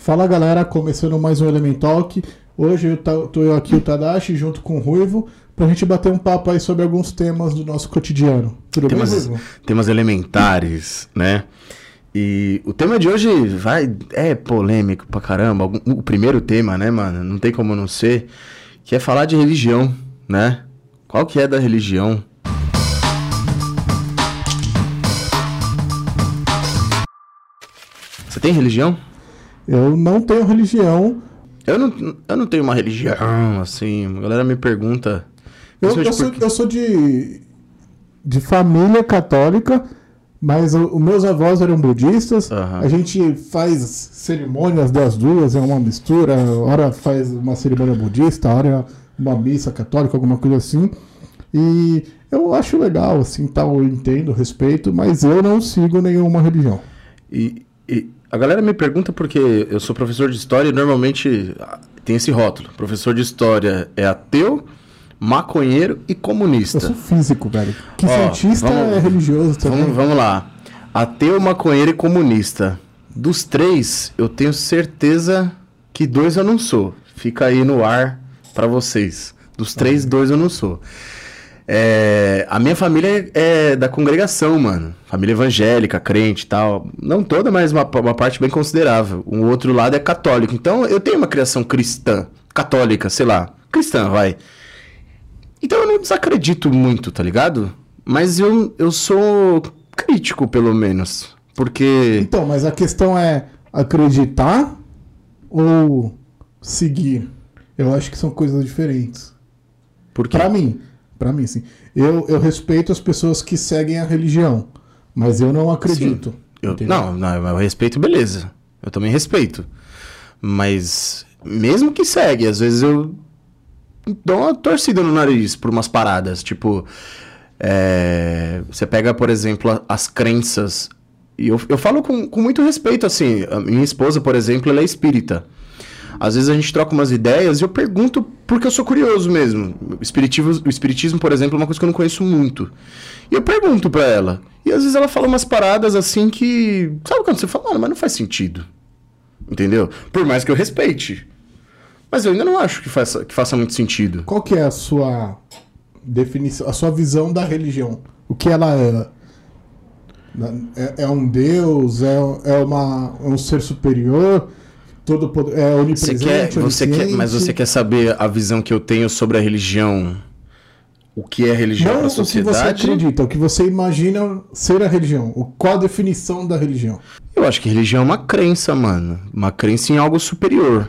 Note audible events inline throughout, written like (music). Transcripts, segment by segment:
Fala galera, começando mais um Elementalk. Hoje eu tô eu aqui, o Tadashi, junto com o Ruivo, pra gente bater um papo aí sobre alguns temas do nosso cotidiano. Tudo temas, bem, Ruivo? Temas elementares, né? E o tema de hoje vai é polêmico pra caramba. O primeiro tema, né, mano? Não tem como não ser. Que é falar de religião, né? Qual que é da religião? Você tem religião? Eu não tenho religião. Eu não, eu não tenho uma religião, assim. A galera me pergunta. Eu, eu, sou, eu sou de, de família católica, mas os meus avós eram budistas. Aham. A gente faz cerimônias das duas, é uma mistura. Hora faz uma cerimônia budista, hora uma missa católica, alguma coisa assim. E eu acho legal, assim, tal, eu entendo, respeito, mas eu não sigo nenhuma religião. E, e a galera me pergunta porque eu sou professor de história e normalmente ah, tem esse rótulo. Professor de história é ateu, maconheiro e comunista. Eu sou físico, velho. Que Ó, cientista vamos- é religioso também. Vamos, vamos lá. Ateu, maconheiro e comunista. Dos três, eu tenho certeza que dois eu não sou. Fica aí no ar pra vocês. Dos três, dois eu não sou. É, a minha família é da congregação, mano. Família evangélica, crente e tal. Não toda, mas uma, uma parte bem considerável. O outro lado é católico. Então eu tenho uma criação cristã, católica, sei lá. Cristã, vai. Então eu não desacredito muito, tá ligado? Mas eu, eu sou crítico, pelo menos. Porque. Então, mas a questão é acreditar ou seguir? Eu acho que são coisas diferentes. porque Pra mim, pra mim, sim. Eu, eu respeito as pessoas que seguem a religião, mas eu não acredito. Eu, não, não, eu respeito, beleza. Eu também respeito. Mas, mesmo que segue, às vezes eu dou uma torcida no nariz por umas paradas. Tipo, é, você pega, por exemplo, as crenças. E eu, eu falo com, com muito respeito, assim. A minha esposa, por exemplo, ela é espírita. Às vezes a gente troca umas ideias e eu pergunto porque eu sou curioso mesmo. O espiritismo, por exemplo, é uma coisa que eu não conheço muito. E eu pergunto pra ela. E às vezes ela fala umas paradas assim que. Sabe quando você fala, mano, mas não faz sentido. Entendeu? Por mais que eu respeite. Mas eu ainda não acho que faça, que faça muito sentido. Qual que é a sua definição, a sua visão da religião? O que ela é? É, é um Deus? É, é, uma, é um ser superior? Todo poder, é Você onipresente? quer, você quer, mas você quer saber a visão que eu tenho sobre a religião? O que é religião para a o que você sociedade? acredita, o que você imagina ser a religião. O, qual a definição da religião? Eu acho que religião é uma crença, mano. Uma crença em algo superior.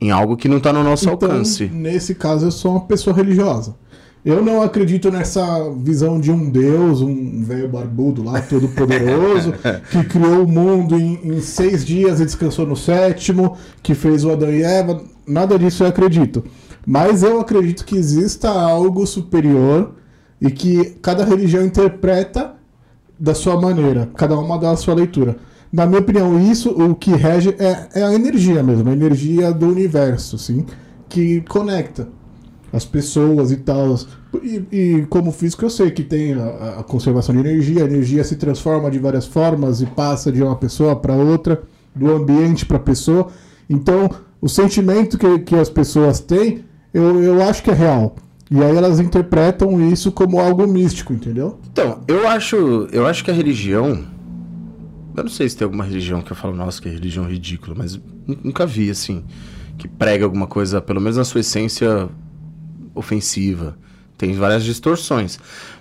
Em algo que não tá no nosso Então, alcance. nesse caso, eu sou uma pessoa religiosa. Eu não acredito nessa visão de um Deus, um velho barbudo lá, todo poderoso, (laughs) que criou o mundo em, em seis dias e descansou no sétimo, que fez o Adão e Eva. Nada disso eu acredito. Mas eu acredito que exista algo superior e que cada religião interpreta da sua maneira, cada uma dá a sua leitura. Na minha opinião, isso o que rege é, é a energia mesmo, a energia do universo, assim, que conecta as pessoas e tal. E, e como físico eu sei que tem a, a conservação de energia, a energia se transforma de várias formas e passa de uma pessoa para outra, do ambiente para a pessoa. Então, o sentimento que, que as pessoas têm, eu, eu acho que é real. E aí elas interpretam isso como algo místico, entendeu? Então, eu acho, eu acho que a religião. Eu não sei se tem alguma religião que eu falo, nossa, que religião ridícula, mas nu- nunca vi, assim, que prega alguma coisa, pelo menos na sua essência ofensiva. Tem várias distorções.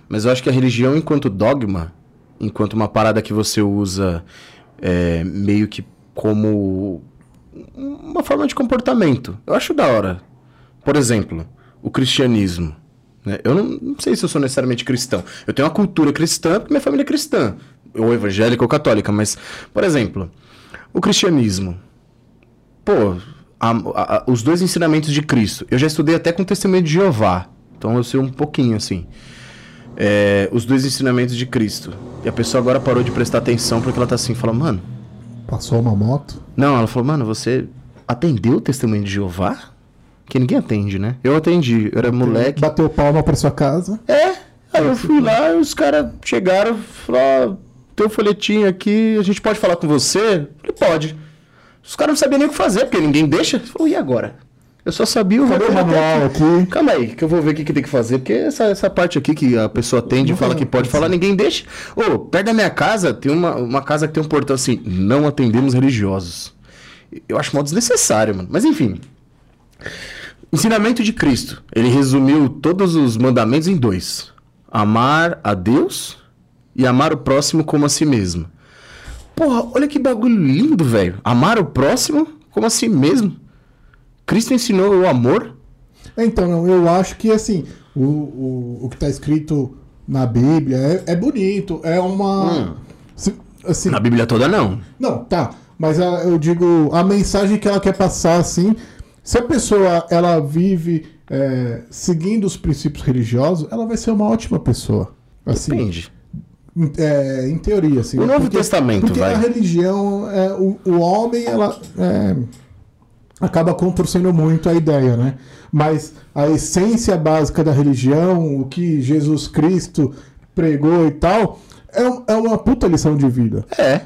Mas eu acho que a religião, enquanto dogma, enquanto uma parada que você usa é, meio que como uma forma de comportamento, eu acho da hora. Por exemplo, o cristianismo. né? Eu não, não sei se eu sou necessariamente cristão. Eu tenho uma cultura cristã porque minha família é cristã. Ou evangélica ou católica. Mas, por exemplo, o cristianismo. Pô, a- a- os dois ensinamentos de Cristo. Eu já estudei até com o testemunho de Jeová. Então eu sei um pouquinho assim. É, os dois ensinamentos de Cristo. E a pessoa agora parou de prestar atenção porque ela tá assim, fala, mano. Passou uma moto. Não, ela falou, mano, você atendeu o testemunho de Jeová? Que ninguém atende, né? Eu atendi, eu era moleque. Bateu palma pra sua casa. É, aí eu fui lá e os caras chegaram, falaram, tem um folhetinho aqui, a gente pode falar com você? Eu falei, pode. Os caras não sabiam nem o que fazer, porque ninguém deixa. Falou, e agora? Eu só sabia o Cadê o manual aqui? Calma aí, que eu vou ver o que, que tem que fazer. Porque essa, essa parte aqui que a pessoa atende e fala que pode falar, ninguém deixa. Ô, perto da minha casa, tem uma, uma casa que tem um portão assim, não atendemos religiosos. Eu acho mal desnecessário, mano. Mas enfim. Ensinamento de Cristo. Ele resumiu todos os mandamentos em dois: amar a Deus e amar o próximo como a si mesmo. Porra, olha que bagulho lindo, velho. Amar o próximo como a si mesmo. Cristo ensinou o amor. Então, eu acho que assim, o, o, o que está escrito na Bíblia é, é bonito, é uma. Hum. Assim, Na Bíblia toda, não. Não, tá. Mas a- eu digo, a mensagem que ela quer passar, assim, se a pessoa ela vive é, seguindo os princípios religiosos, ela vai ser uma ótima pessoa. Assim, Depende. Em, é, em teoria, assim. O Novo Testamento, porque vai. a religião, é, o, o homem, ela é, acaba contorcendo muito a ideia, né? Mas a essência básica da religião, o que Jesus Cristo pregou e tal, é, é uma puta lição de vida É.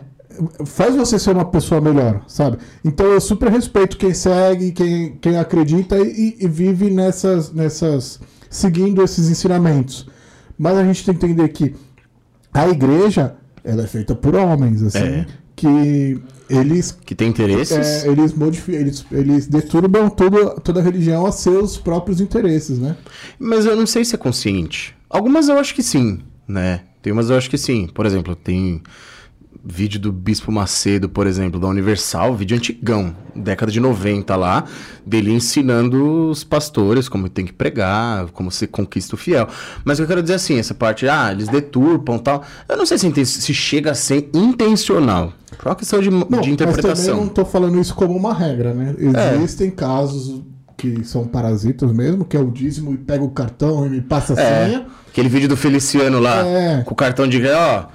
faz você ser uma pessoa melhor, sabe? Então eu super respeito quem segue, quem, quem acredita e, e vive nessas, nessas. seguindo esses ensinamentos. Mas a gente tem que entender que a igreja ela é feita por homens, assim, É. que eles. Que tem interesses. é, eles modificam, eles, eles deturbam toda, toda a religião a seus próprios interesses, né? Mas eu não sei se é consciente. Algumas eu acho que sim, né? Tem umas eu acho que sim. Por exemplo, tem vídeo do Bispo Macedo, por exemplo, da Universal, vídeo antigão, década de 90 lá, dele ensinando os pastores como tem que pregar, como se conquista o fiel. Mas eu quero dizer assim, essa parte, ah, eles deturpam tal. Eu não sei se, se chega a ser intencional. É uma questão de, Não, de mas também interpretação. não tô falando isso como uma regra, né? É. Existem casos que são parasitas mesmo, que é o dízimo e pega o cartão e me passa a É, senha. aquele vídeo do Feliciano lá, É. com o cartão de ó,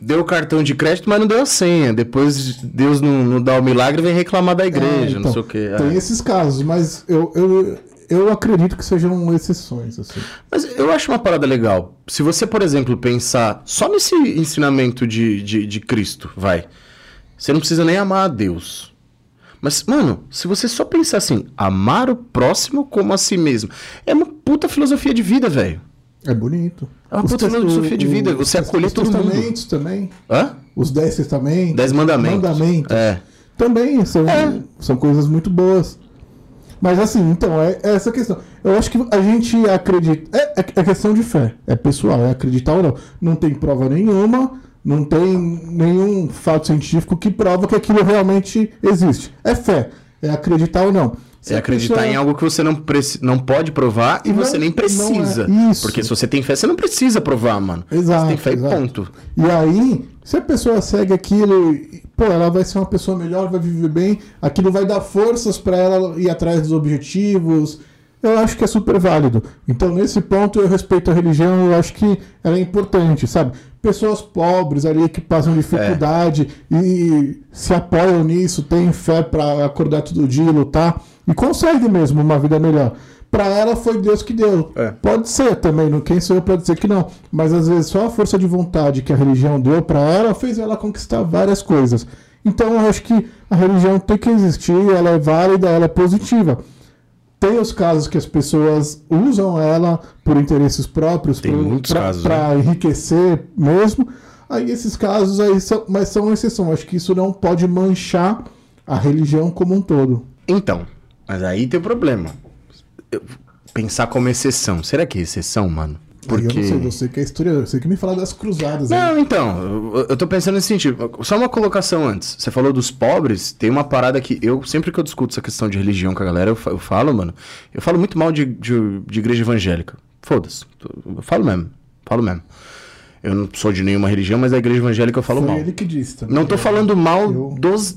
deu o cartão de crédito, mas não deu a senha. Depois Deus não, não dá o milagre vem reclamar da igreja, É, não então, sei o quê. Tem É. esses casos, mas eu, eu, eu acredito que sejam exceções, assim. Mas eu acho uma parada legal. Se você, por exemplo, pensar só nesse ensinamento de, de, de Cristo, vai. Você não precisa nem amar a Deus. Mas, mano, se você só pensar assim, amar o próximo como a si mesmo, é uma puta filosofia de vida, velho. É bonito. É uma Os puta filosofia de o- vida, os você acolher os todo mundo. testamentos também. Hã? Os dez testamentos. Dez mandamentos. Mandamentos. É. Também são, É. são coisas muito boas. Mas assim, então, é, é essa questão. Eu acho que a gente acredita. É, é, é questão de fé. É pessoal, é acreditar ou não. Não tem prova nenhuma, não tem nenhum fato científico que prova que aquilo realmente existe. É fé. É acreditar ou não. Se É acreditar pessoa- em algo que você não, preci- não pode provar e Não- você nem não precisa. é isso. Porque se você tem fé, você não precisa provar, mano. Exato, Você tem fé exato. e ponto. E aí, se a pessoa segue aquilo, pô, ela vai ser uma pessoa melhor, vai viver bem, aquilo vai dar forças pra ela ir atrás dos objetivos. Eu acho que é super válido. Então, nesse ponto, eu respeito a religião, eu acho que ela é importante, sabe? Pessoas pobres ali que passam dificuldade e se apoiam nisso, têm fé pra acordar todo dia e lutar e conseguem mesmo uma vida melhor. Pra ela foi Deus que deu. É. Pode ser também, não quem sou eu pra dizer que não. Mas às vezes só a força de vontade que a religião deu pra ela fez ela conquistar várias coisas. Então eu acho que a religião tem que existir, ela é válida, ela é positiva. Tem os casos que as pessoas usam ela por interesses próprios, casos, pra enriquecer mesmo. Aí esses casos aí são, mas são exceção. Acho que isso não pode manchar a religião como um todo. Então, mas aí tem o problema. Eu- pensar como exceção. Será que é exceção, mano? Aí Porque. eu não sei, você que é historiador, você que me fala das cruzadas. aí. Não, então, eu, eu tô pensando nesse sentido. Só uma colocação antes. Você falou dos pobres, tem uma parada que eu, sempre que eu discuto essa questão de religião com a galera, eu, eu falo, mano, eu falo muito mal de, de, de igreja evangélica. Foda-se. Eu falo mesmo. Falo mesmo. Eu não sou de nenhuma religião, mas da igreja evangélica eu falo Foi mal. ele que disse também. Não tô falando mal Eu- dos.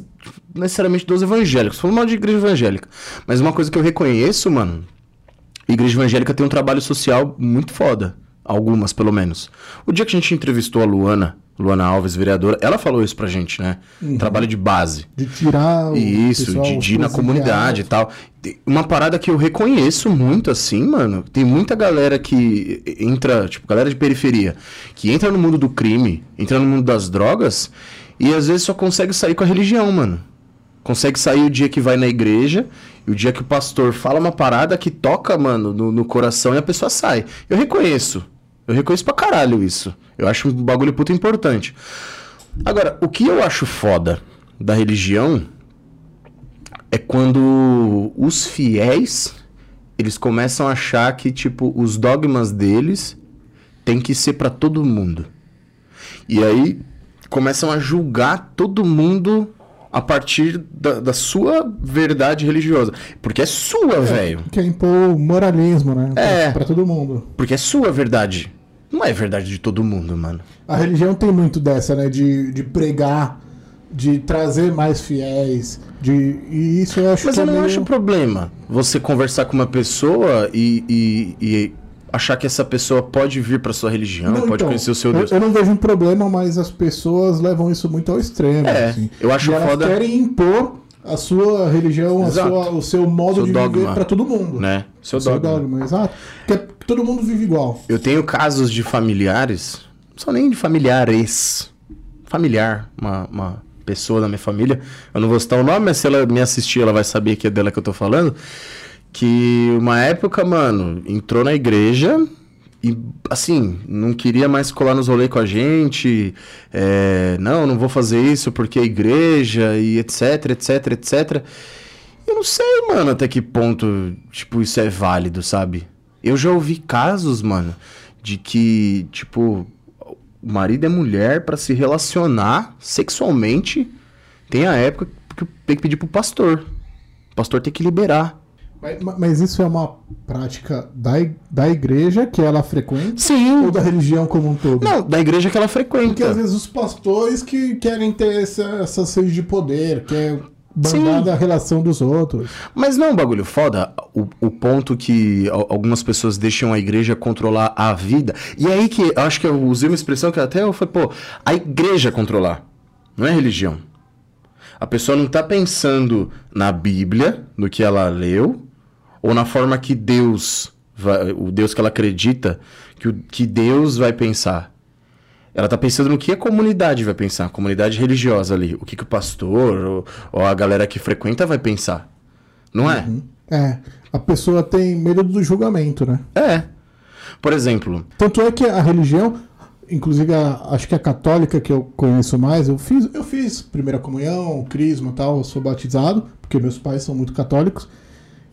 Necessariamente dos evangélicos. Falando mal de igreja evangélica. Mas uma coisa que eu reconheço, mano. Igreja evangélica tem um trabalho social muito foda. Algumas, pelo menos. O dia que a gente entrevistou a Luana, Luana Alves, vereadora, ela falou isso pra gente, né? Trabalho de base. De tirar o Isso, pessoal, de, de ir na comunidade e tal. Uma parada que eu reconheço muito assim, mano. Tem muita galera que entra, tipo, galera de periferia, que entra no mundo do crime, entra no mundo das drogas e às vezes só consegue sair com a religião, mano. Consegue sair o dia que vai na igreja e o dia que o pastor fala uma parada que toca, mano, no, no coração e a pessoa sai. Eu reconheço. Eu reconheço pra caralho isso. Eu acho um bagulho puto importante. Agora, o que eu acho foda da religião é quando os fiéis eles começam a achar que tipo os dogmas deles tem que ser para todo mundo. E aí começam a julgar todo mundo a partir da, da sua verdade religiosa. Porque é sua, velho. Quer impor moralismo, né? É. Pra, todo mundo. Porque é sua verdade. Não é verdade de todo mundo, mano. A religião tem muito dessa, né? De, de pregar, de trazer mais fiéis. De, e isso eu acho Mas eu é não meio- acho problema você conversar com uma pessoa e, e- e achar que essa pessoa pode vir pra sua religião, Não, pode então, conhecer o seu eu- Deus. Eu, não vejo um problema, mas as pessoas levam isso muito ao extremo. É, assim. eu acho e elas foda- querem impor a sua religião, a sua- o seu modo Seu de dogma. viver pra todo mundo. Né? Seu seu dogma. dogma, exato. Porque todo mundo vive igual. Eu tenho casos de familiares, não são nem de familiares, familiar, uma, uma pessoa da minha família, eu não vou citar o nome, mas se ela me assistir, ela vai saber que é dela que eu tô falando, que uma época, mano, entrou na igreja e, assim, não queria mais colar nos rolês com a gente, é, não, não vou fazer isso porque é igreja e etc, etc, etc. Eu não sei, mano, até que ponto, tipo, isso é válido, sabe? Eu já ouvi casos, mano, de que, tipo, o marido é mulher pra se relacionar sexualmente. Tem a época que tem que pedir pro pastor. O pastor tem que liberar. Mas, mas isso é uma prática da, da igreja que ela frequenta Sim. ou da religião como um todo? Não, da igreja que ela frequenta. Porque às vezes os pastores que querem ter essa, essa sede de poder, quer bandar Sim. da relação dos outros. Mas não é um bagulho foda o, o ponto que al- algumas pessoas deixam a igreja controlar a vida. E é aí que eu acho que eu usei uma expressão que até eu falei, pô, a igreja controlar, não é religião. A pessoa não tá pensando na Bíblia, no que ela leu, ou na forma que Deus, vai- o Deus que ela acredita, que, o, que Deus vai pensar. Ela tá pensando no que a comunidade vai pensar, a comunidade religiosa ali. O que, que o pastor ou, ou a galera que frequenta vai pensar. Não é? É, a pessoa tem medo do julgamento, né? É. Por exemplo, Tanto é que a religião, inclusive a- acho que a católica que eu conheço mais, eu fiz, eu fiz primeira comunhão, crisma e tal, sou batizado, porque meus pais são muito católicos.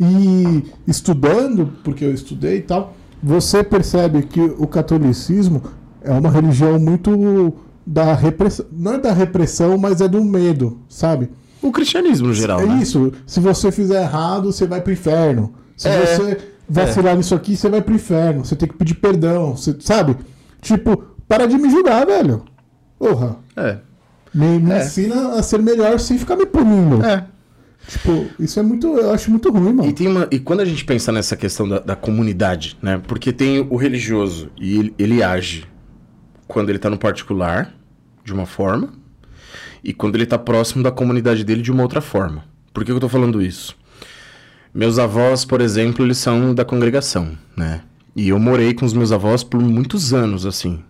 E estudando, porque eu estudei e tal, você percebe que o catolicismo é uma religião muito da repressão, não é da repressão, mas é do medo, sabe? o cristianismo no geral, É né? isso. Se você fizer errado, você vai pro inferno. Se É. você vacilar nisso aqui, você vai pro inferno. Você tem que pedir perdão. Você, sabe? Tipo, para de me julgar, velho. Porra. É. Me, me É. ensina a ser melhor sem ficar me punindo. É. Tipo, isso é muito. Eu acho muito ruim, mano. E, tem uma, e quando a gente pensa nessa questão da, da comunidade, né? Porque tem o religioso e ele, ele age quando ele tá no particular, de uma forma, e quando ele tá próximo da comunidade dele de uma outra forma. Por que eu tô falando isso? Meus avós, por exemplo, eles são da congregação, né? E eu morei com os meus avós por muitos anos, assim.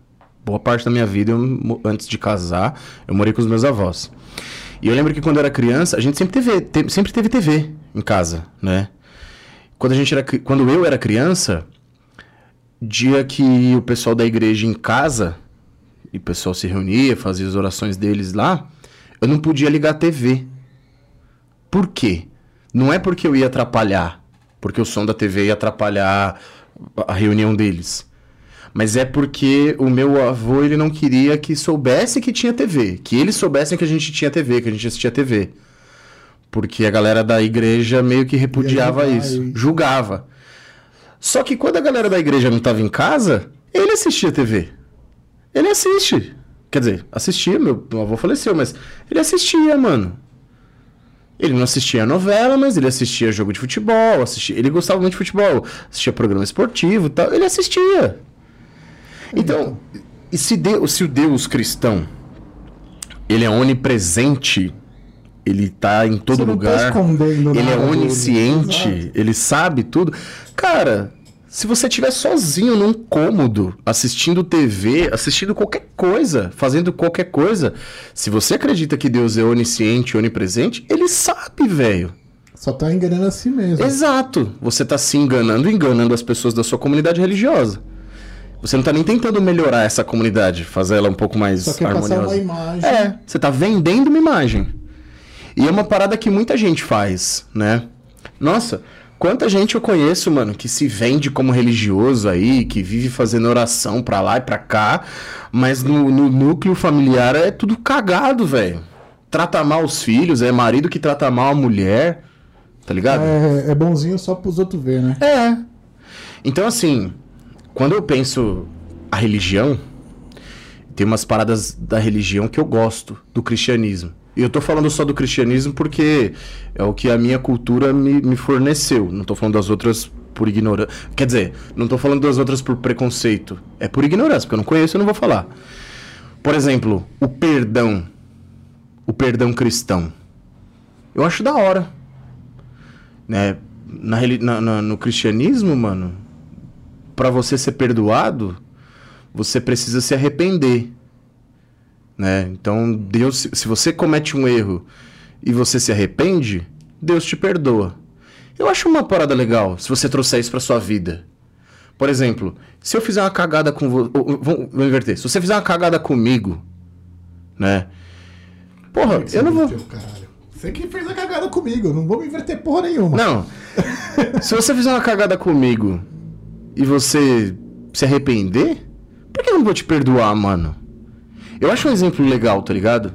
Boa parte da minha vida, eu antes de casar, eu morei com os meus avós. E eu lembro que quando eu era criança, a gente sempre teve, te- sempre teve TV em casa, né? Quando, a gente era, quando eu era criança, dia que o pessoal da igreja em casa, e o pessoal se reunia, fazia as orações deles lá, eu não podia ligar a TV. Por quê? Não é porque eu ia atrapalhar, porque o som da TV ia atrapalhar a reunião deles. Mas é porque o meu avô ele não queria que soubesse que tinha TV, que eles soubessem que a gente tinha TV, que a gente assistia TV. Porque a galera da igreja meio que repudiava julgar isso, e- julgava. Só que quando a galera da igreja não estava em casa, ele assistia TV. Ele assiste. Quer dizer, assistia, meu, meu avô faleceu, mas ele assistia, mano. Ele não assistia novela, mas ele assistia jogo de futebol, assistia, ele gostava muito de futebol, assistia programa esportivo e tal, ele assistia. Então, e se, Deus, se o Deus cristão, ele é onipresente, ele tá em todo tá lugar, escondendo ele é dele. onisciente, ele sabe tudo. Cara, Se você estiver sozinho num cômodo, assistindo TV, assistindo qualquer coisa, fazendo qualquer coisa, se você acredita que Deus é onisciente, onipresente, ele sabe, velho. Só tá enganando a si mesmo. Exato. Você tá se enganando, enganando as pessoas da sua comunidade religiosa. Você não tá nem tentando melhorar essa comunidade, fazer ela um pouco mais Só quer harmoniosa. passar uma imagem. É, você tá vendendo uma imagem. E é uma parada que muita gente faz, né? Nossa, quanta gente eu conheço, mano, que se vende como religioso aí, que vive fazendo oração pra lá e pra cá, mas no, no núcleo familiar é tudo cagado, velho. Trata mal os filhos, é marido que trata mal a mulher, tá ligado? É, é bonzinho só pros outros ver, né? É. Então, assim, quando eu penso a religião, tem umas paradas da religião que eu gosto, do cristianismo. E eu tô falando só do cristianismo porque é o que a minha cultura me, me forneceu. Não tô falando das outras por ignorância. Quer dizer, não tô falando das outras por preconceito. É por ignorância, porque eu não conheço eu não vou falar. Por exemplo, o perdão. O perdão cristão. Eu acho da hora. Né? Na- na- no cristianismo, mano, pra você ser perdoado, você precisa se arrepender. Né? Então, Deus, se- você comete um erro e você se arrepende, Deus te perdoa. Eu acho uma parada legal se você trouxer isso pra sua vida. Por exemplo, se eu fizer uma cagada com você. Vamos vamos inverter. Se você fizer uma cagada comigo, né? Porra, eu não vou. Você que fez a cagada comigo, eu não vou me inverter porra nenhuma. Não. (laughs) Se você fizer uma cagada comigo e você se arrepender, por que eu não vou te perdoar, mano? Eu acho um exemplo legal, tá ligado?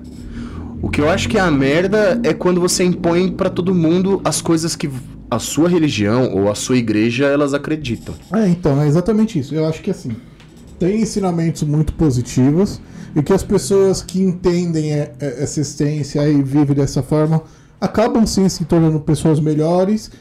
O que eu acho que é a merda é quando você impõe pra todo mundo as coisas que a sua religião ou a sua igreja elas acreditam. É, então, é exatamente isso. Eu acho que assim, tem ensinamentos muito positivos e que as pessoas que entendem essa essência e vivem dessa forma acabam sim se tornando pessoas melhores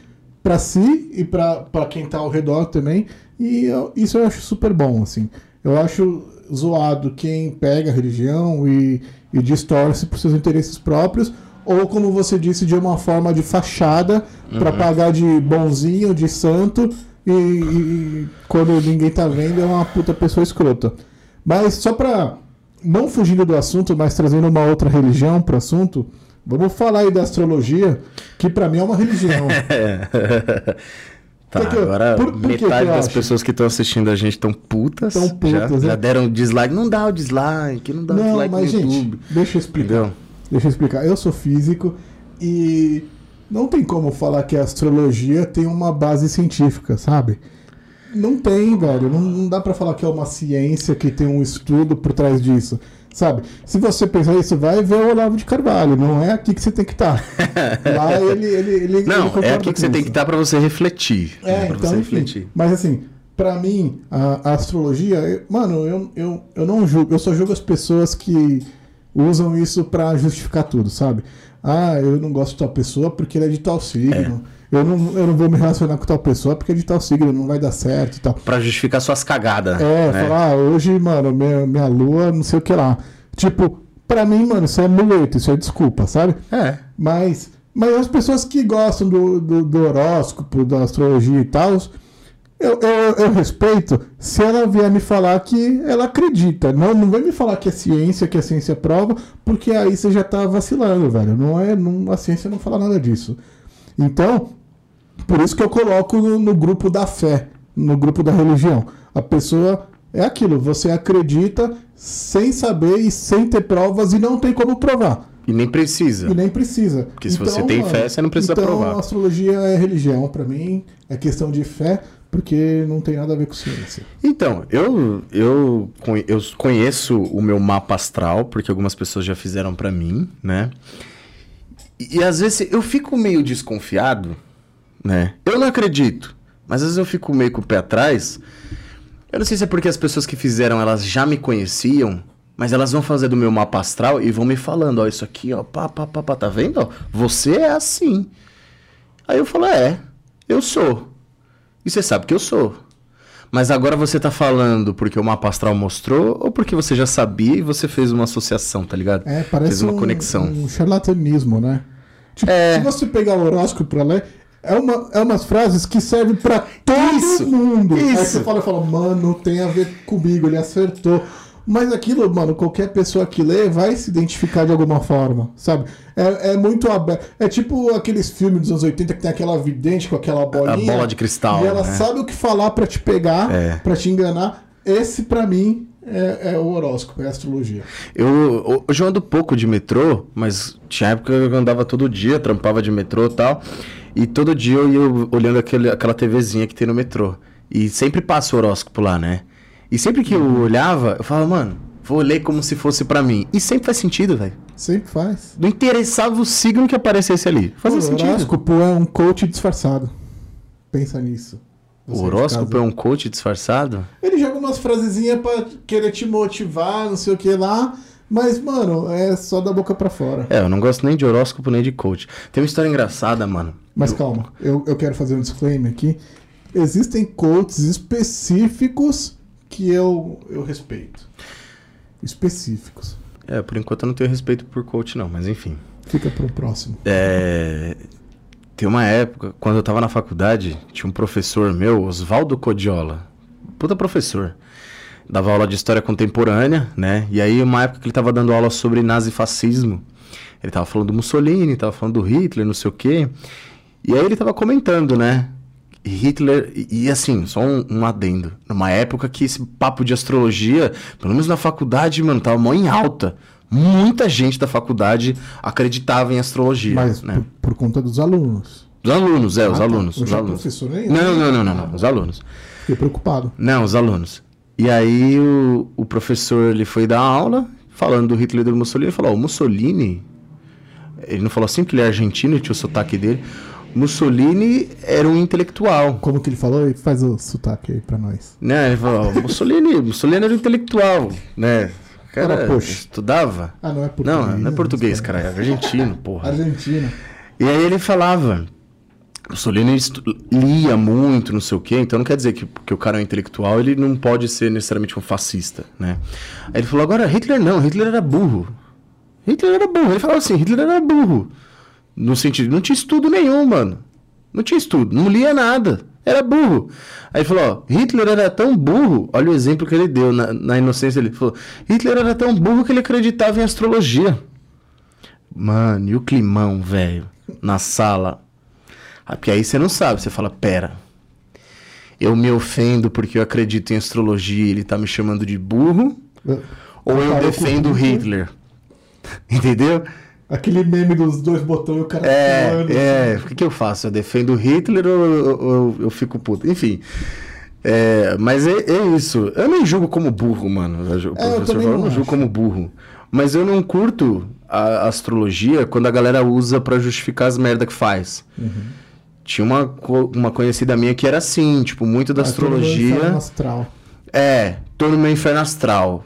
pra si e pra quem tá ao redor também. E eu- isso eu acho super bom, assim. Eu acho zoado quem pega a religião e, e distorce por seus interesses próprios, ou como você disse, de uma forma de fachada pra pagar de bonzinho, de santo, e, e- e quando ninguém tá vendo é uma puta pessoa escrota. Mas só pra não fugindo do assunto, mas trazendo uma outra religião pro assunto, vamos falar aí da astrologia, que pra mim é uma religião. (laughs) Tá, Que agora por- por metade das pessoas que estão assistindo a gente estão putas. Tão putas, já, né? já deram dislike. Não dá o dislike, não dá o Não, dislike mas no gente, YouTube. deixa eu explicar. Entendeu? Deixa eu explicar. Eu sou físico e não tem como falar que a astrologia tem uma base científica, sabe? Não tem, velho. Não, não dá pra falar que é uma ciência que tem um estudo por trás disso. Sabe? Se você pensar isso, vai ver o Olavo de Carvalho. Não é aqui que você tem que estar. (laughs) Lá ele. ele, ele ele Não, é concorda aqui que você tem isso. que estar pra você refletir. É, pra então, você enfim. refletir. Mas assim, pra mim, a, a astrologia, eu- mano, eu, eu, eu não julgo, eu só julgo as pessoas que usam isso pra justificar tudo, sabe? Ah, eu não gosto de tal pessoa porque ele é de tal signo. Eu, não, eu não vou me relacionar com tal pessoa porque é de tal signo, não vai dar certo e tal. Pra justificar suas cagadas. É, né? falar, ah, hoje, mano, minha, minha lua, não sei o que lá. Tipo, pra mim, mano, isso é muleto, isso é desculpa, sabe? É. Mas, mas as pessoas que gostam do, do, do horóscopo, da astrologia e tal, eu, eu, eu respeito se ela vier me falar que ela acredita. Não, não vem me falar que é ciência, que a ciência prova, porque aí você já tá vacilando, velho. Não é, não, a ciência não fala nada disso. Então, por isso que eu coloco no, no grupo da fé, no grupo da religião. A pessoa é aquilo, você acredita sem saber e sem ter provas e não tem como provar. E nem precisa. E nem precisa. Porque se você tem fé, você não precisa então, provar. a astrologia é religião pra mim, é questão de fé, porque não tem nada a ver com ciência. Então, eu, eu, eu conheço o meu mapa astral, porque algumas pessoas já fizeram pra mim, né? E, e às vezes eu fico meio desconfiado, né? Eu não acredito, mas às vezes eu fico meio com o pé atrás. Eu não sei se é porque as pessoas que fizeram, elas já me conheciam, mas elas vão fazer do meu mapa astral e vão me falando, ó, isso aqui, ó, pá, pá, pá, pá, tá vendo? Você é assim. Aí eu falo, é, eu sou. E você sabe que eu sou. Mas agora você tá falando porque o mapa astral mostrou ou porque você já sabia e você fez uma associação, tá ligado? É, parece fez uma um, conexão. um charlatanismo, né? Tipo, É. se você pegar o horóscopo pra ler, É, uma, é umas frases que servem pra todo Isso, mundo. Aí isso. você fala, fala, mano, tem a ver comigo, ele acertou. Mas aquilo, mano, qualquer pessoa que lê vai se identificar de alguma forma, sabe? É, é muito aberto. É tipo aqueles filmes dos anos 80 que tem aquela vidente com aquela bolinha. bola de cristal, E ela né? sabe o que falar pra te pegar, É. pra te enganar. Esse, pra mim, é, é o horóscopo, é a astrologia. Eu, hoje eu ando pouco de metrô, mas tinha época que eu andava todo dia, trampava de metrô e tal. E todo dia eu ia olhando aquele, aquela TVzinha que tem no metrô. E sempre passa o horóscopo lá, né? E sempre que eu olhava, eu falava, mano, vou ler como se fosse pra mim. E sempre faz sentido, velho. Sempre faz. Não interessava o signo que aparecesse ali. Fazia o sentido. horóscopo é um coach disfarçado. Pensa nisso. O Você horóscopo é um coach disfarçado? Ele joga umas frasezinhas pra querer te motivar, não sei o que lá. Mas, mano, é só da boca pra fora. É, eu não gosto nem de horóscopo nem de coach. Tem uma história engraçada, mano. Mas calma, eu, eu quero fazer um disclaimer aqui. Existem coaches específicos que eu, eu respeito. Específicos. É, por enquanto eu não tenho respeito por coach, não, mas enfim. Fica pro próximo. É, Tem uma época, quando eu tava na faculdade, tinha um professor meu, Oswaldo Codiola. Puta professor. Dava aula de história contemporânea, né? E aí, uma época que ele tava dando aula sobre nazifascismo. Ele tava falando do Mussolini, tava falando do Hitler, não sei o quê. E aí ele tava comentando, né? Hitler, e, e assim, só um, um adendo. Numa época que esse papo de astrologia, pelo menos na faculdade, mano, tava mó em alta. Muita gente da faculdade acreditava em astrologia. Mas né? por, por conta dos alunos. Os alunos, é, os Ah, tá. alunos. Os já alunos. professor nem- Não, não, não, não, não, os alunos. Fiquei preocupado. Não, os alunos. E aí o, o professor ele foi dar aula, falando do Hitler e do Mussolini, ele falou, o Mussolini, ele não falou assim porque ele é argentino, tinha o sotaque dele, Mussolini era um intelectual. Como que ele falou? Ele faz o sotaque aí pra nós. Né? Ele falou, Mussolini, Mussolini era um intelectual, né? Cara Ora, poxa. estudava. Ah, não é português. Não, não é né? português, cara, é argentino, porra. Argentina. E aí ele falava, Mussolini lia muito, não sei o quê, então não quer dizer que porque o cara é um intelectual, ele não pode ser necessariamente um fascista, né? Aí ele falou, agora Hitler não, Hitler era burro. Hitler era burro. Ele falava assim, Hitler era burro. No sentido, não tinha estudo nenhum, mano. Não tinha estudo, não lia nada. Era burro. Aí ele falou, ó, Hitler era tão burro, olha o exemplo que ele deu na, na inocência dele. Ele falou, Hitler era tão burro que ele acreditava em astrologia. Mano, e o climão, velho, na sala. Ah, Porque aí você não sabe, você fala, pera. Eu me ofendo porque eu acredito em astrologia e ele tá me chamando de burro? Ou eu defendo Hitler? (laughs) Entendeu? Aquele meme dos dois botões e o cara É, é. assim. O que, que eu faço? Eu defendo Hitler ou eu, eu- eu fico puto? Enfim. É, mas é, é isso. Eu nem julgo como burro, mano. O É, eu professor também falou, eu não julgo como burro. Mas eu não curto a astrologia quando a galera usa pra justificar as merda que faz. Uhum. Tinha uma, uma conhecida minha que era assim, tipo, muito da Ah, astrologia. inferno astral. É, tô no meu inferno astral.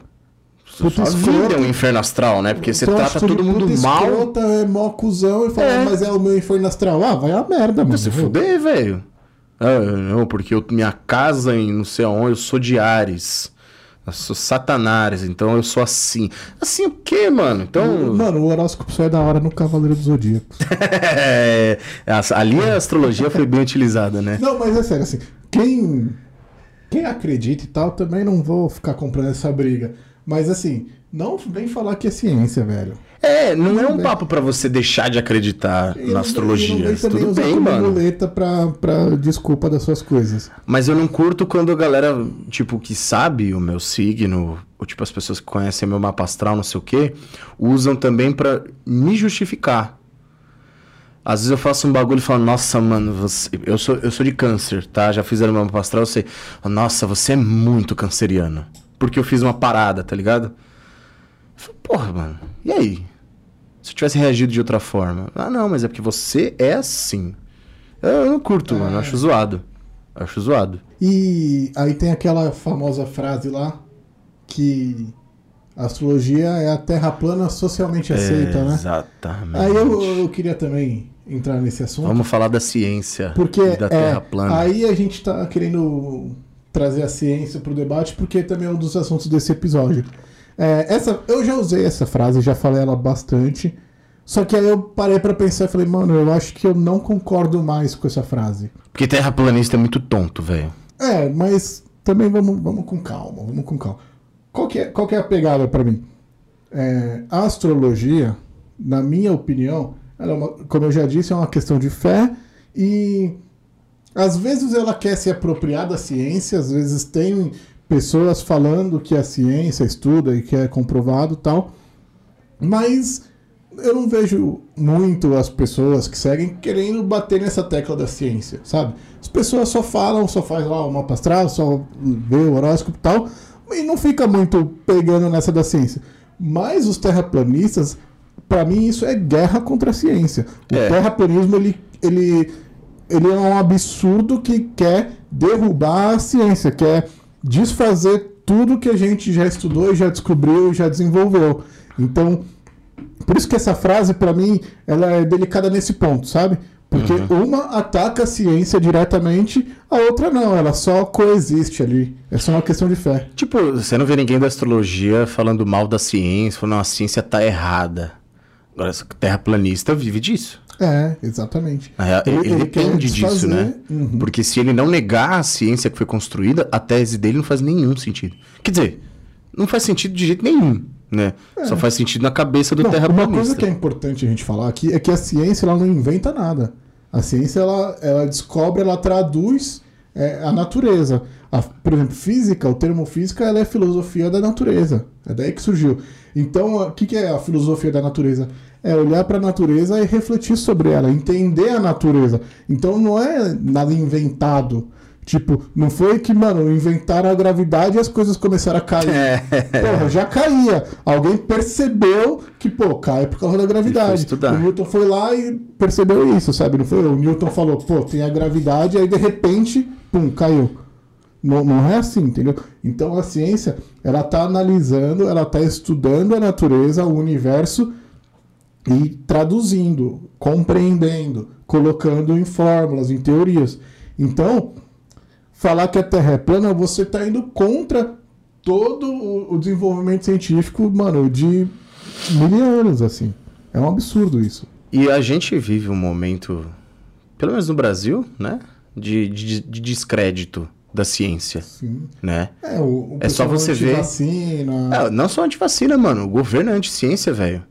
Puta Sua vida é um inferno astral, né? Porque você Então, trata todo mundo puta mal. Escrota, é mó cuzão e fala, É. mas é o meu inferno astral. Ah, vai a merda, mano. Se fuder, velho. Ah, não, porque eu, minha casa em não sei aonde, eu sou de Ares. Eu sou Satanás, então eu sou assim. Assim o quê, mano? Então. Mano, o horóscopo só é da hora no Cavaleiro do Zodíaco. (laughs) é, ali a astrologia foi bem utilizada, né? Não, mas é sério, assim, quem, quem acredita e tal, também não vou ficar comprando essa briga. Mas assim, não vem falar que é ciência, velho. É, não é um papo pra você deixar de acreditar na astrologia. Tudo bem, mano. muleta pra, pra desculpa das suas coisas. Mas eu não curto quando a galera, tipo, que sabe o meu signo, ou tipo, as pessoas que conhecem meu mapa astral, não sei o quê, usam também pra me justificar. Às vezes eu faço um bagulho e falo, nossa, mano, você... eu, sou, eu sou de câncer, tá? Já fizeram meu mapa astral, eu sei. Nossa, você é muito canceriano. Porque eu fiz uma parada, tá ligado? Eu falo, Porra, mano, e aí? Se eu tivesse reagido de outra forma. Ah, não, mas é porque você é assim. Eu, eu não curto, mano, eu acho zoado. Eu acho zoado. E aí tem aquela famosa frase lá que a astrologia é a terra plana socialmente aceita, né? Exatamente. Aí eu, eu queria também entrar nesse assunto. Vamos falar da ciência Porque da é, Terra plana. aí a gente tá querendo trazer a ciência pro debate, porque também é um dos assuntos desse episódio. É, essa, eu já usei essa frase, já falei ela bastante, Só que aí eu parei pra pensar e falei, mano, eu acho que eu não concordo mais com essa frase. Porque terraplanista é muito tonto, velho. É, mas também vamos, vamos com calma, vamos com calma. Qual que é, qual que é a pegada pra mim? É, a astrologia, na minha opinião, ela é uma- como eu já disse, é uma questão de fé e às vezes ela quer se apropriar da ciência, às vezes tem pessoas falando que a ciência estuda e que é comprovado tal, mas eu não vejo muito as pessoas que seguem querendo bater nessa tecla da ciência, sabe? As pessoas só falam, só faz lá o mapa astral, só vê o horóscopo e tal, e não fica muito pegando nessa da ciência. Mas os terraplanistas, pra mim isso é guerra contra a ciência. O É. terraplanismo ele, ele, ele é um absurdo que quer derrubar a ciência, quer desfazer tudo que a gente já estudou, já descobriu e já desenvolveu. Então, por isso que essa frase, pra mim, ela é delicada nesse ponto, sabe? Porque uma ataca a ciência diretamente, a outra não, ela só coexiste ali. É só uma questão de fé. Tipo, você não vê ninguém da astrologia falando mal da ciência, falando, não, a ciência tá errada. Agora, esse terraplanista vive disso. É, exatamente. Real, ele, Ele- ele depende disso, né? Uhum. Porque se ele não negar a ciência que foi construída, a tese dele não faz nenhum sentido. Quer dizer, não faz sentido de jeito nenhum, né? Só faz sentido na cabeça do É. Não, uma terraplanista. coisa que é importante a gente falar aqui é que a ciência ela não inventa nada. A ciência ela, ela descobre, ela traduz é, a natureza. A- por exemplo, física, o termo física ela é filosofia da natureza. É daí que surgiu. Então, o que, que é a filosofia da natureza? É olhar para a natureza e refletir sobre ela, entender a natureza. Então não é nada inventado. Tipo, não foi que, mano, inventaram a gravidade e as coisas começaram a cair. É. Porra, já caía. Alguém percebeu que, pô, cai por causa da gravidade. O Newton foi lá e percebeu isso, sabe? Não foi? O Newton falou, pô, tem a gravidade, aí de repente, pum, caiu. Não, não é assim, entendeu? Então a ciência, ela tá analisando, ela tá estudando a natureza, o universo e traduzindo, compreendendo, colocando em fórmulas, em teorias. Então, falar que a Terra é plana, você está indo contra todo o desenvolvimento científico, mano, de mil anos, assim. É um absurdo isso. E a gente vive um momento, pelo menos no Brasil, né? De, de, de descrédito da ciência, Sim. né? É, o, o É só você ver- antivacina. É, não só antivacina, mano. O governo é anti-ciência, velho.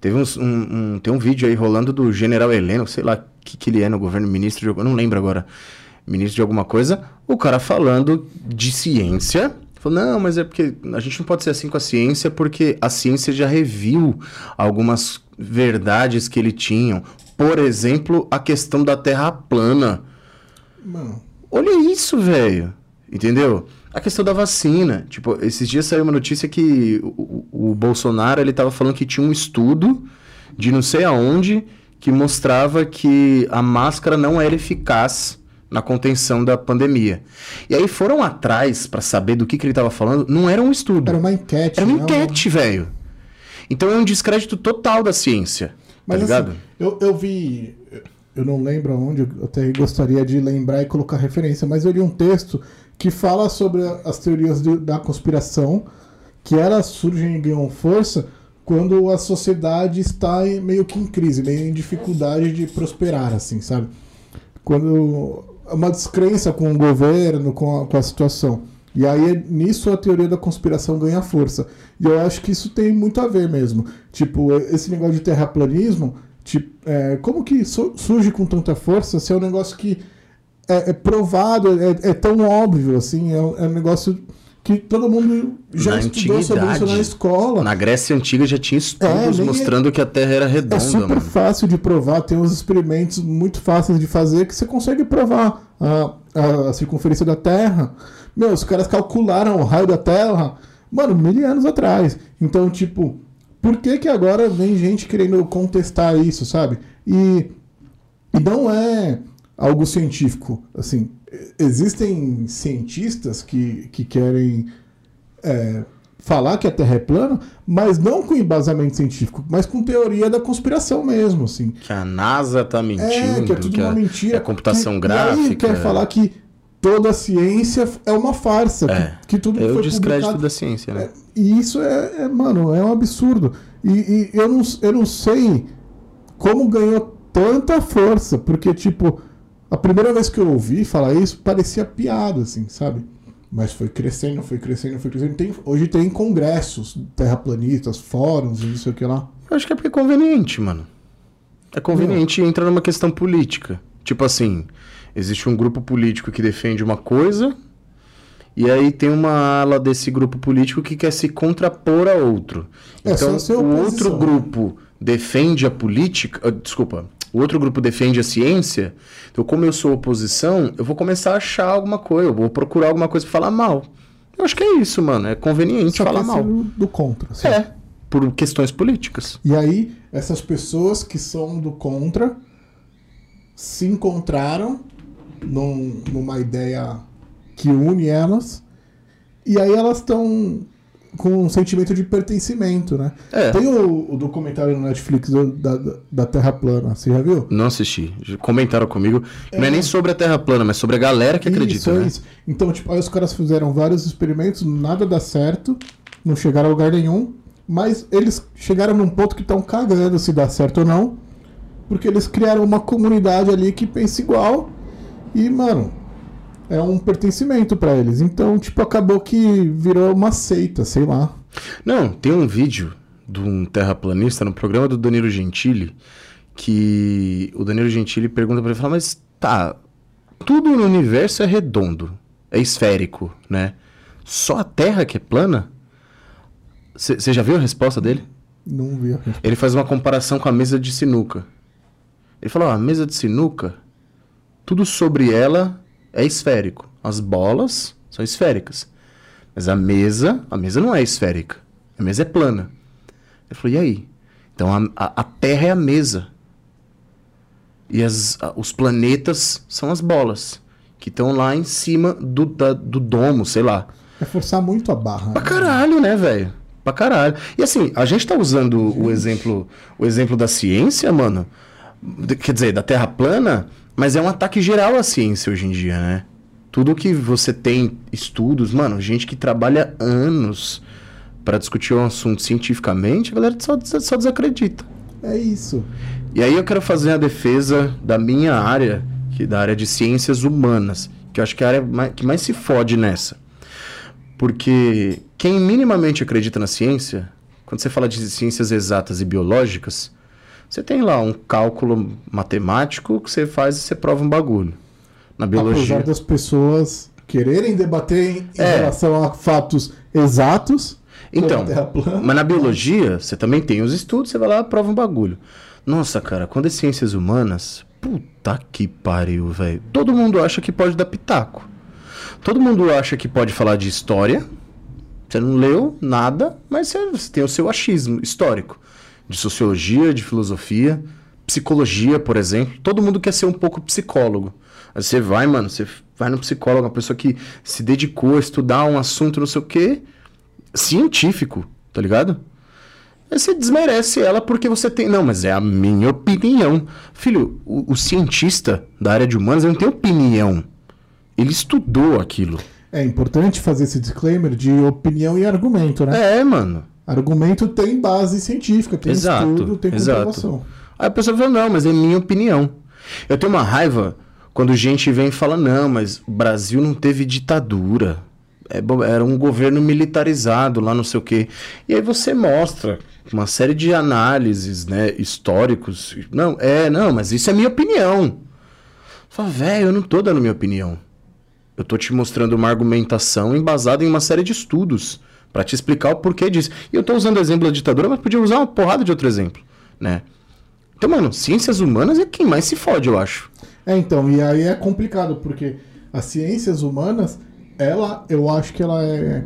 Teve uns- um, um- tem um vídeo aí rolando do general Heleno, sei lá o que, que ele é no governo, ministro de alguma... Não lembro agora. Ministro de alguma coisa. O cara falando de ciência. Falou, não, mas é porque a gente não pode ser assim com a ciência, porque a ciência já reviu algumas verdades que ele tinham. Por exemplo, a questão da Terra plana. Mano, Olha isso, velho. Entendeu? A questão da vacina. Tipo, esses dias saiu uma notícia que o, o- o Bolsonaro ele tava falando que tinha um estudo de não sei aonde que mostrava que a máscara não era eficaz na contenção da pandemia. E aí foram atrás pra saber do que, que ele tava falando. Não era um estudo. era uma enquete. Era uma né? enquete, velho. Então é um descrédito total da ciência. Mas tá ligado? assim, eu, eu vi. Eu não lembro aonde, eu até gostaria de lembrar e colocar referência, mas eu li um texto que fala sobre as teorias de- da conspiração, que elas surgem e ganham força quando a sociedade está em- meio que em crise, meio em dificuldade de prosperar, assim, sabe? Quando uma descrença com o governo, com a, com a situação. E aí nisso a teoria da conspiração ganha força. E eu acho que isso tem muito a ver mesmo. Tipo, esse negócio de terraplanismo, tipo, é, como que su- surge com tanta força se é um negócio que é, é provado, é, é tão óbvio, assim, é, um- é um negócio que todo mundo já Na estudou sobre isso na escola. Na Grécia Antiga já tinha estudos É, mostrando que a Terra era redonda, É super mano. fácil de provar, tem uns experimentos muito fáceis de fazer que você consegue provar a, a, a circunferência da Terra. Meu, os caras calcularam o raio da Terra, mano, mil anos atrás. Então, tipo, por que que agora vem gente querendo contestar isso, sabe? E, e não é algo científico, assim. Existem cientistas que, que querem é, falar que a Terra é plana, mas não com embasamento científico, mas com teoria da conspiração mesmo, assim. Que a NASA tá mentindo, É, que é tudo que uma a- mentira. é computação que, gráfica. E aí quer falar que toda a ciência é uma farsa, É. que, que tudo É o descrédito da ciência, né? É, e isso é, é, mano, é um absurdo. E, e eu, não, eu não sei como ganhou tanta força, porque, tipo, a primeira vez que eu ouvi falar isso, parecia piada, assim, sabe? Mas foi crescendo, foi crescendo, foi crescendo. Tem, hoje tem congressos terraplanistas, fóruns e não sei o que lá. Eu acho que é porque é conveniente, mano. É conveniente e entra numa questão política. Tipo assim, existe um grupo político que defende uma coisa, e aí tem uma ala desse grupo político que quer se contrapor a outro. É, então, o outro grupo defende a política. ah, desculpa. O outro grupo defende a ciência. Então, como eu sou oposição, eu vou começar a achar alguma coisa. Eu vou procurar alguma coisa pra falar mal. Eu acho que é isso, mano. É conveniente Só falar mal. é do- contra. assim. É. Por questões políticas. E aí, essas pessoas que são do contra se encontraram num- numa ideia que une elas, e aí elas estão com um sentimento de pertencimento, né? É. Tem o, o documentário no Netflix do- da, da, Terra Plana, você já viu? Não assisti. Comentaram comigo. Não é nem sobre a Terra plana, mas sobre a galera que acredita, isso, é né? isso. Então, tipo, aí os caras fizeram vários experimentos, nada dá certo, não chegaram a lugar nenhum, mas eles chegaram num ponto que estão cagando se dá certo ou não, porque eles criaram uma comunidade ali que pensa igual e, mano, é um pertencimento pra eles. Então, tipo, acabou que virou uma seita, sei lá. Não, tem um vídeo de um terraplanista no programa do Danilo Gentili que o Danilo Gentili pergunta pra ele, fala, mas tá, tudo no universo é redondo, é esférico, né? Só a Terra que é plana? Você já viu a resposta dele? Não vi. Ele faz uma comparação com a mesa de sinuca. Ele fala, ó, a mesa de sinuca, tudo sobre ela é esférico. As bolas são esféricas. Mas a mesa, a mesa não é esférica. A mesa é plana. Ele falou, e aí? Então a, a, a Terra é a mesa. E as, a- os planetas são as bolas. Que estão lá em cima do, da- do domo, sei lá. É forçar muito a barra. Pra né? caralho, né, velho? Pra caralho. E assim, a gente tá usando o exemplo, o exemplo da ciência, mano. de- Quer dizer, da Terra plana, mas é um ataque geral à ciência hoje em dia, né? Tudo que você tem estudos, mano, gente que trabalha anos pra discutir um assunto cientificamente, a galera só, só desacredita. É isso. E aí eu quero fazer a defesa da minha área, que da área de ciências humanas, que eu acho que é a área que mais se fode nessa. Porque quem minimamente acredita na ciência, quando você fala de ciências exatas e biológicas, você tem lá um cálculo matemático que você faz e você prova um bagulho. Na biologia. Apesar das pessoas quererem debater em, É. relação a fatos exatos. Então, mas na biologia, você também tem os estudos, você vai lá e prova um bagulho. Nossa, cara, quando é ciências humanas, puta que pariu, velho. Todo mundo acha que pode dar pitaco. Todo mundo acha que pode falar de história. Você não leu nada, mas você tem o seu achismo histórico. De sociologia, de filosofia, psicologia, por exemplo. Todo mundo quer ser um pouco psicólogo. Aí você vai, mano, você vai no psicólogo, uma pessoa que se dedicou a estudar um assunto, não sei o quê científico, tá ligado? Aí você desmerece ela porque você tem. Não, mas é a minha opinião. Filho, o, o cientista da área de humanas não tem opinião. Ele estudou aquilo. É importante fazer esse disclaimer de opinião e argumento, né? É, mano. Argumento tem base científica, tem Exato, estudo, tem exato. comprovação. Aí a pessoa fala, não, mas é minha opinião. Eu tenho uma raiva quando gente vem e fala, não, mas o Brasil não teve ditadura. É Era um governo militarizado lá, não sei o quê. E aí você mostra uma série de análises, né, históricos. Não, é, não, mas isso é minha opinião. Fala, velho, eu não tô dando minha opinião. Eu tô te mostrando uma argumentação embasada em uma série de estudos pra te explicar o porquê disso. E eu tô usando o exemplo da ditadura, mas podia usar uma porrada de outro exemplo, né? Então, mano, ciências humanas é quem mais se fode, eu acho. É, então, e aí é complicado, porque as ciências humanas, ela, eu acho que ela é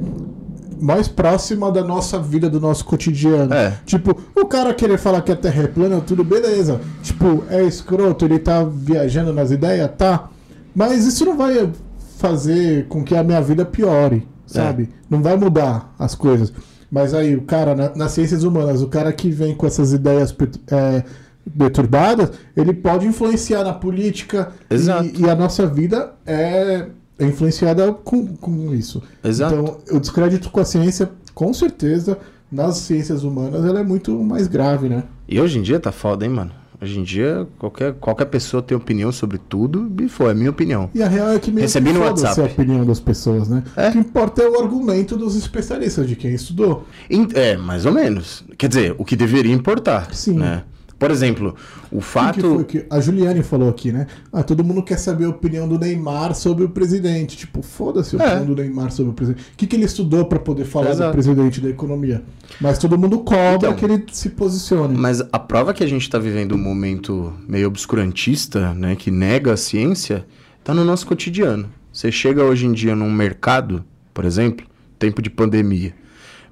mais próxima da nossa vida, do nosso cotidiano. É. Tipo, o cara querer falar que a Terra é plana, tudo beleza. Tipo, é escroto, ele tá viajando nas ideias, tá. Mas isso não vai fazer com que a minha vida piore, sabe? Não vai mudar as coisas. Mas aí, o cara, na- nas ciências humanas, o cara que vem com essas ideias é, deturbadas, ele pode influenciar na política. E, e a nossa vida é, é influenciada com, com isso. Exato. Então, o descrédito com a ciência, com certeza, nas ciências humanas, ela é muito mais grave, né? E hoje em dia tá foda, hein, mano? Hoje em dia, qualquer, qualquer pessoa tem opinião sobre tudo e foi, é minha opinião. E a real é que meio Recebi que no WhatsApp. a opinião das pessoas, né? É. O que importa é o argumento dos especialistas, de quem estudou. É, mais ou menos. Quer dizer, o que deveria importar. Sim. Né? Por exemplo, o fato. que que a Juliane falou aqui, né? Ah, todo mundo quer saber a opinião do Neymar sobre o presidente. Tipo, foda-se a É. opinião do Neymar sobre o presidente. O que, que ele estudou pra poder falar Exato. do presidente da economia? Mas todo mundo cobra Então. que ele se posicione. Mas a prova que a gente está vivendo um momento meio obscurantista, né, que nega a ciência, está no nosso cotidiano. Você chega hoje em dia num mercado, por exemplo, tempo de pandemia,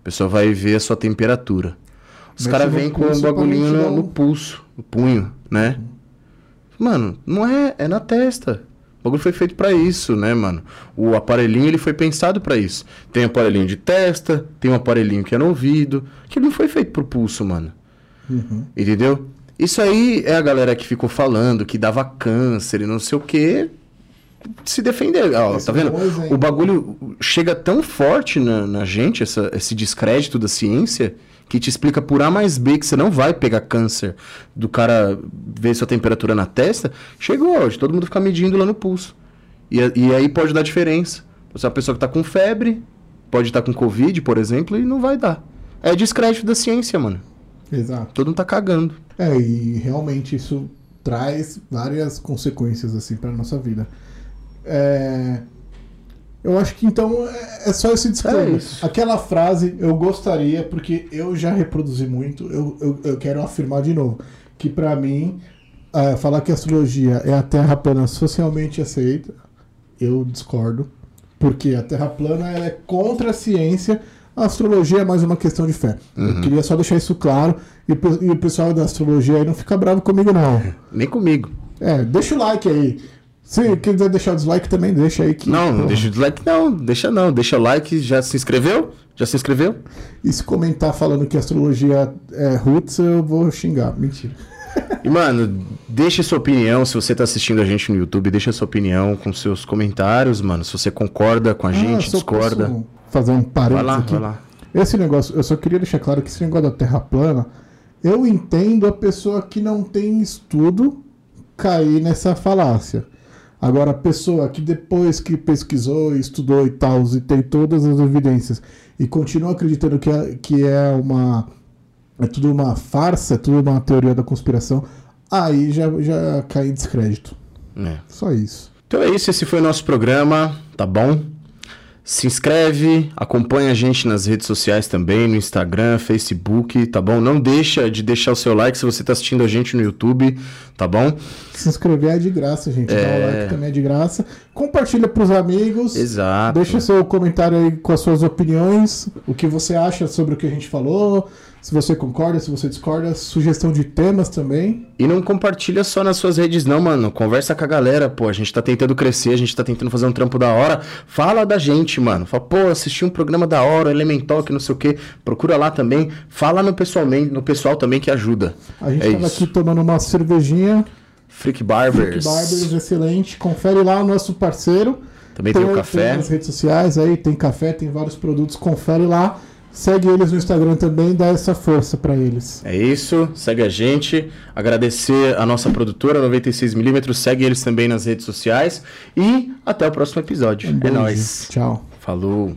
a pessoa vai ver a sua temperatura. Os caras vêm com um bagulhinho no, no pulso, no punho, né? Mano, não é, é na testa. O bagulho foi feito pra isso, né, mano? O aparelhinho ele foi pensado pra isso. Tem um aparelhinho de testa, tem um aparelhinho que é no ouvido. Aquilo não foi feito pro pulso, mano. Uhum. Entendeu? Isso aí é a galera que ficou falando que dava câncer e não sei o quê. Se defender. Ó, tá é vendo? bom exemplo. O bagulho chega tão forte na, na gente, essa- esse descrédito da ciência, que te explica por A mais B que você não vai pegar câncer do cara ver sua temperatura na testa. Chegou hoje, todo mundo fica medindo lá no pulso. E, e aí pode dar diferença. Você é uma pessoa que tá com febre, pode estar com Covid, por exemplo, e não vai dar. É descrédito da ciência, mano. Exato. Todo mundo tá cagando. É, e realmente isso traz várias consequências assim para nossa vida. É, Eu acho que então é é só esse É disclaimer. isso. Aquela frase eu gostaria, porque eu já reproduzi muito, eu, eu, eu quero afirmar de novo, que pra mim, ah, falar que a astrologia é a Terra plana socialmente aceita, eu discordo, porque a Terra plana é contra a ciência, a astrologia é mais uma questão de fé. Eu queria só deixar isso claro, e, e o pessoal da astrologia aí não fica bravo comigo não. Nem comigo. É, deixa o like aí. Se quiser deixar o dislike também, deixa aí que. Não, não deixa o dislike, não. Deixa não. Deixa o like. Já se inscreveu? Já se inscreveu? E se comentar falando que astrologia é roots, eu vou xingar. Mentira. E, mano, deixa sua opinião. Se você tá assistindo a gente no YouTube, deixa sua opinião com seus comentários, mano. Se você concorda com a gente, Ah, só discorda. fazer um Vai parênteses lá, aqui. vai lá. Esse negócio, eu só queria deixar claro que esse negócio da Terra plana, eu entendo a pessoa que não tem estudo cair nessa falácia. Agora, a pessoa que depois que pesquisou, estudou e tal, e tem todas as evidências, e continua acreditando que é, que é uma. É tudo uma farsa, é tudo uma teoria da conspiração, aí já, já cai em descrédito. É. Só isso. Então é isso, esse foi o nosso programa, tá bom? Se inscreve, acompanha a gente nas redes sociais também, no Instagram, Facebook, tá bom? Não deixa de deixar o seu like se você tá assistindo a gente no YouTube, tá bom? Se inscrever é de graça, gente. Dá É. o like também é de graça. Compartilha pros amigos. Exato. Deixa seu comentário aí com as suas opiniões, o que você acha sobre o que a gente falou, se você concorda, se você discorda, sugestão de temas também. E não compartilha só nas suas redes, não, mano. Conversa com a galera, pô. A gente tá tentando crescer, a gente tá tentando fazer um trampo da hora. Fala da gente, mano. Fala, pô, assisti um programa da hora, Elemental, que não sei o quê. Procura lá também. Fala no, pessoalmente, no pessoal também que ajuda. A gente é tava isso. aqui tomando uma cervejinha, Freak Barbers. Barbers, excelente. Confere lá o nosso parceiro. Também tem o café. Tem nas redes sociais aí, tem café, tem vários produtos. Confere lá. Segue eles no Instagram também, dá essa força pra eles. É isso, segue a gente. Agradecer a nossa produtora 96mm, segue eles também nas redes sociais. E até o próximo episódio. Um é nóis. Tchau. Falou.